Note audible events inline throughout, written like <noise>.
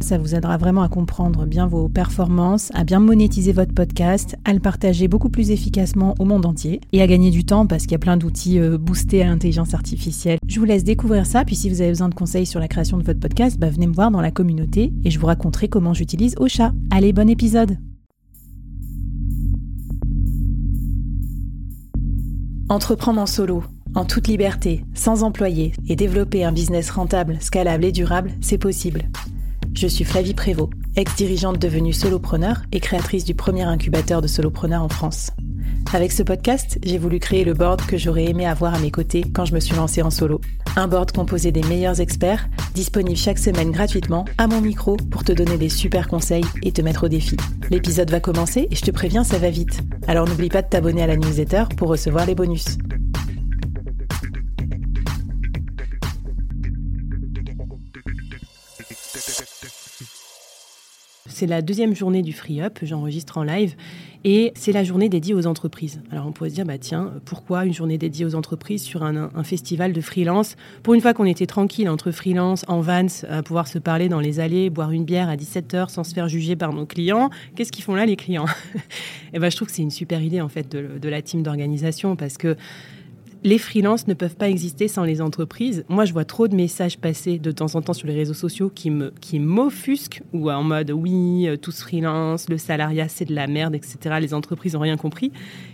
Ça vous aidera vraiment à comprendre bien vos performances, à bien monétiser votre podcast, à le partager beaucoup plus efficacement au monde entier et à gagner du temps parce qu'il y a plein d'outils euh, boostés à l'intelligence artificielle. Je vous laisse découvrir ça, puis si vous avez besoin de conseils sur la création de votre podcast, bah, venez me voir dans la communauté et je vous raconterai comment j'utilise Ocha. Allez, bon épisode Entreprendre en solo, en toute liberté, sans employé et développer un business rentable, scalable et durable, c'est possible. Je suis Flavie Prévost, ex-dirigeante devenue solopreneur et créatrice du premier incubateur de solopreneurs en France. Avec ce podcast, j'ai voulu créer le board que j'aurais aimé avoir à mes côtés quand je me suis lancée en solo. Un board composé des meilleurs experts, disponible chaque semaine gratuitement à mon micro pour te donner des super conseils et te mettre au défi. L'épisode va commencer et je te préviens, ça va vite. Alors n'oublie pas de t'abonner à la newsletter pour recevoir les bonus. C'est la deuxième journée du Free Up, j'enregistre en live, et c'est la journée dédiée aux entreprises. Alors on pourrait se dire, bah tiens, pourquoi une journée dédiée aux entreprises sur un, festival de freelance? Pour une fois qu'on était tranquille entre freelance, en vans, à pouvoir se parler dans les allées, boire une bière à 17h sans se faire juger par nos clients, qu'est-ce qu'ils font là les clients? Et <laughs> eh ben je trouve que c'est une super idée en fait de, de la team d'organisation parce que les freelances ne peuvent pas exister sans les entreprises. Moi, je vois trop de messages passer de temps en temps sur les réseaux sociaux qui me qui m'offusquent ou en mode oui, euh, tous freelance, le salariat c'est de la merde, etc. Les entreprises ont rien compris.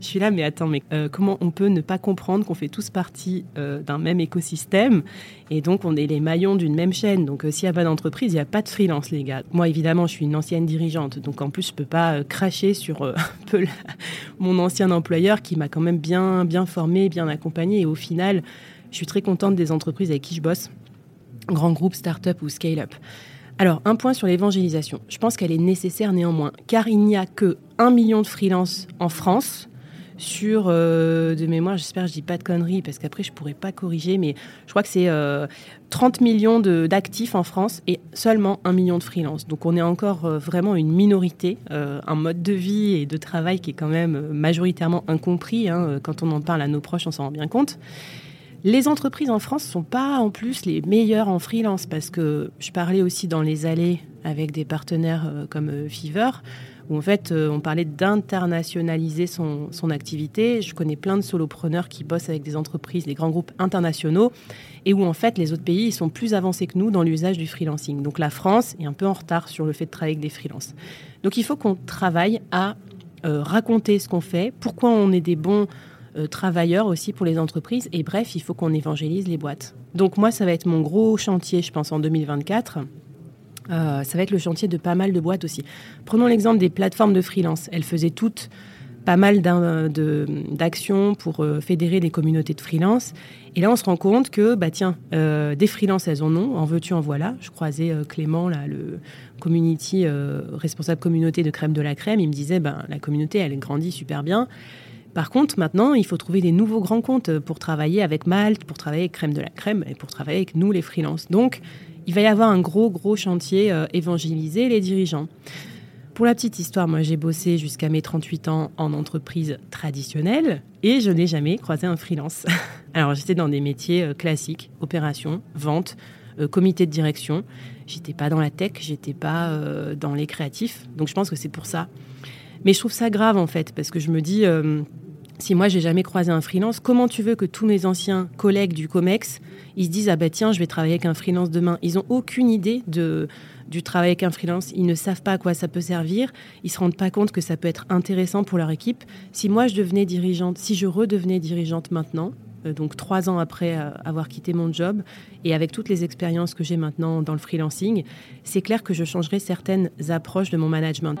Je suis là, mais attends, mais euh, comment on peut ne pas comprendre qu'on fait tous partie euh, d'un même écosystème et donc on est les maillons d'une même chaîne? Donc s'il n'y a pas d'entreprise, il n'y a pas de freelance, les gars. Moi, évidemment, je suis une ancienne dirigeante, donc en plus je peux pas cracher sur <laughs> un peu mon ancien employeur qui m'a quand même bien bien formé, bien accompagné et au final, je suis très contente des entreprises avec qui je bosse, grands groupes, start-up ou scale-up. Alors, un point sur l'évangélisation. Je pense qu'elle est nécessaire néanmoins, car il n'y a que 1 million de freelances en France sur, euh, de mémoire, j'espère que je dis pas de conneries, parce qu'après je pourrais pas corriger, mais je crois que c'est 30 euh, millions d'actifs en France et seulement 1 million de freelances. Donc on est encore euh, vraiment une minorité, un mode de vie et de travail qui est quand même majoritairement incompris. Hein. Quand on en parle à nos proches, on s'en rend bien compte. Les entreprises en France ne sont pas en plus les meilleures en freelance parce que je parlais aussi dans les allées avec des partenaires comme Fever où en fait euh, on parlait d'internationaliser son, activité. Je connais plein de solopreneurs qui bossent avec des entreprises, des grands groupes internationaux, et où en fait les autres pays sont plus avancés que nous dans l'usage du freelancing. Donc la France est un peu en retard sur le fait de travailler avec des freelances. Donc il faut qu'on travaille à euh, raconter ce qu'on fait, pourquoi on est des bons euh, travailleurs aussi pour les entreprises, et bref, il faut qu'on évangélise les boîtes. Donc moi, ça va être mon gros chantier, je pense, en 2024. Euh, ça va être le chantier de pas mal de boîtes aussi. Prenons l'exemple des plateformes de freelance. Elles faisaient toutes pas mal d'actions pour euh, fédérer des communautés de freelance. Et là, on se rend compte que, bah tiens, euh, des freelances, elles en ont. En veux-tu, en voilà. Je croisais Clément, là, le community responsable communauté de crème de la crème. Il me disait, ben, la communauté, elle grandit super bien. Par contre, maintenant, il faut trouver des nouveaux grands comptes pour travailler avec Malte, pour travailler avec Crème de la Crème et pour travailler avec nous, les freelances. Donc, il va y avoir un gros, gros chantier euh, évangéliser les dirigeants. Pour la petite histoire, moi j'ai bossé jusqu'à mes 38 ans en entreprise traditionnelle et je n'ai jamais croisé un freelance. <laughs> Alors j'étais dans des métiers euh, classiques, opération, vente, euh, comité de direction. J'étais pas dans la tech, j'étais pas dans les créatifs. Donc je pense que c'est pour ça. Mais je trouve ça grave en fait parce que je me dis si moi j'ai jamais croisé un freelance, comment tu veux que tous mes anciens collègues du Comex ils se disent ah bah tiens je vais travailler avec un freelance demain. Ils ont aucune idée de du travail avec un freelance. Ils ne savent pas à quoi ça peut servir. Ils se rendent pas compte que ça peut être intéressant pour leur équipe. Si moi je devenais dirigeante, si je redevenais dirigeante maintenant, euh, donc trois ans après euh, avoir quitté mon job et avec toutes les expériences que j'ai maintenant dans le freelancing, c'est clair que je changerais certaines approches de mon management.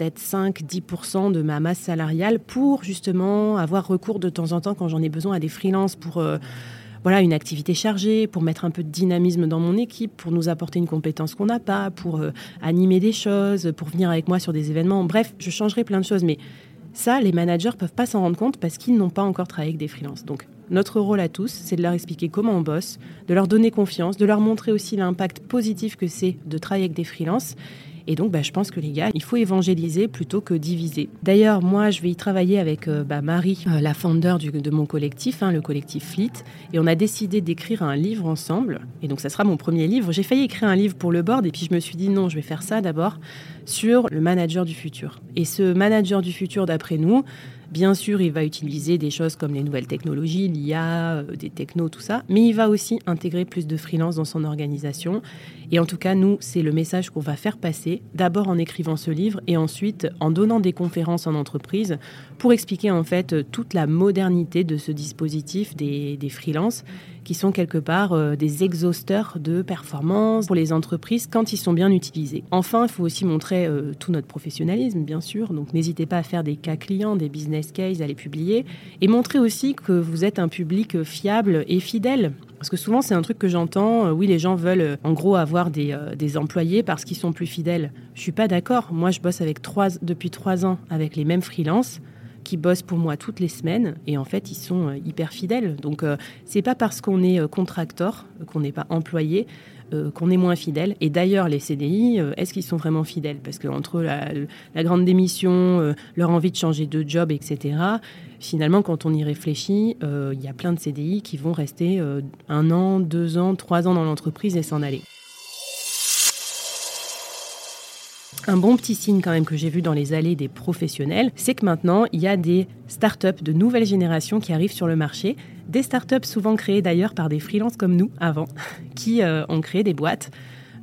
peut-être 5-10% de ma masse salariale pour justement avoir recours de temps en temps quand j'en ai besoin à des freelances pour... Euh, voilà, une activité chargée, pour mettre un peu de dynamisme dans mon équipe, pour nous apporter une compétence qu'on n'a pas, pour euh, animer des choses, pour venir avec moi sur des événements. Bref, je changerai plein de choses. Mais ça, les managers peuvent pas s'en rendre compte parce qu'ils n'ont pas encore travaillé avec des freelances. Donc, notre rôle à tous, c'est de leur expliquer comment on bosse, de leur donner confiance, de leur montrer aussi l'impact positif que c'est de travailler avec des freelances et donc, bah, je pense que les gars, il faut évangéliser plutôt que diviser. D'ailleurs, moi, je vais y travailler avec euh, bah, Marie, euh, la founder de mon collectif, hein, le collectif Fleet. Et on a décidé d'écrire un livre ensemble. Et donc, ça sera mon premier livre. J'ai failli écrire un livre pour le board. Et puis, je me suis dit, non, je vais faire ça d'abord sur le manager du futur. Et ce manager du futur, d'après nous, Bien sûr, il va utiliser des choses comme les nouvelles technologies, l'IA, euh, des technos, tout ça, mais il va aussi intégrer plus de freelance dans son organisation. Et en tout cas, nous, c'est le message qu'on va faire passer, d'abord en écrivant ce livre et ensuite en donnant des conférences en entreprise pour expliquer en fait toute la modernité de ce dispositif des, des freelances qui sont quelque part euh, des exhausteurs de performance pour les entreprises quand ils sont bien utilisés. Enfin, il faut aussi montrer euh, tout notre professionnalisme, bien sûr. Donc, n'hésitez pas à faire des cas clients, des business cases, à les publier et montrer aussi que vous êtes un public fiable et fidèle. Parce que souvent, c'est un truc que j'entends. Euh, oui, les gens veulent en gros avoir des, des employés parce qu'ils sont plus fidèles. Je suis pas d'accord. Moi, je bosse avec trois, depuis trois ans avec les mêmes freelances qui bossent pour moi toutes les semaines et en fait ils sont euh, hyper fidèles. Donc euh, c'est pas parce qu'on est euh, contracteur, qu'on n'est pas employé, qu'on est moins fidèle. Et d'ailleurs, les CDI, est-ce qu'ils sont vraiment fidèles? Parce qu'entre la, la, grande démission, leur envie de changer de job, etc., finalement, quand on y réfléchit, il y a plein de CDI qui vont rester un an, deux ans, trois ans dans l'entreprise et s'en aller. Un bon petit signe quand même que j'ai vu dans les allées des professionnels, c'est que maintenant, il y a des startups de nouvelle génération qui arrivent sur le marché. Des startups souvent créées d'ailleurs par des freelances comme nous avant, <laughs> qui euh, ont créé des boîtes.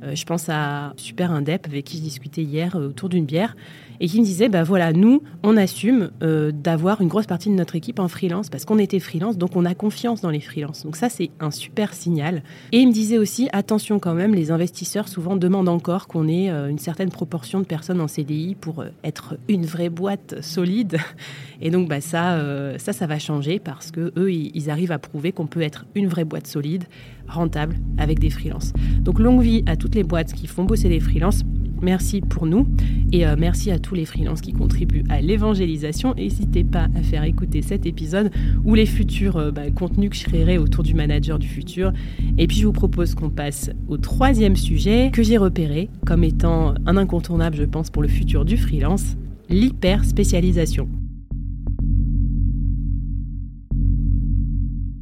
Euh, je pense à Super Indep avec qui je discutais hier euh, autour d'une bière et qui me disait bah voilà, nous, on assume euh, d'avoir une grosse partie de notre équipe en freelance parce qu'on était freelance, donc on a confiance dans les freelances. Donc ça, c'est un super signal. Et il me disait aussi attention quand même, les investisseurs souvent demandent encore qu'on ait une certaine proportion de personnes en CDI pour être une vraie boîte solide. <laughs> Et donc bah ça, ça, ça va changer parce que eux, ils arrivent à prouver qu'on peut être une vraie boîte solide, rentable avec des freelances. Donc longue vie à toutes les boîtes qui font bosser des freelances. Merci pour nous et euh, merci à tous les freelances qui contribuent à l'évangélisation. N'hésitez pas à faire écouter cet épisode ou les futurs euh, bah, contenus que je créerai autour du manager du futur. Et puis je vous propose qu'on passe au troisième sujet que j'ai repéré comme étant un incontournable, je pense, pour le futur du freelance, l'hyper spécialisation.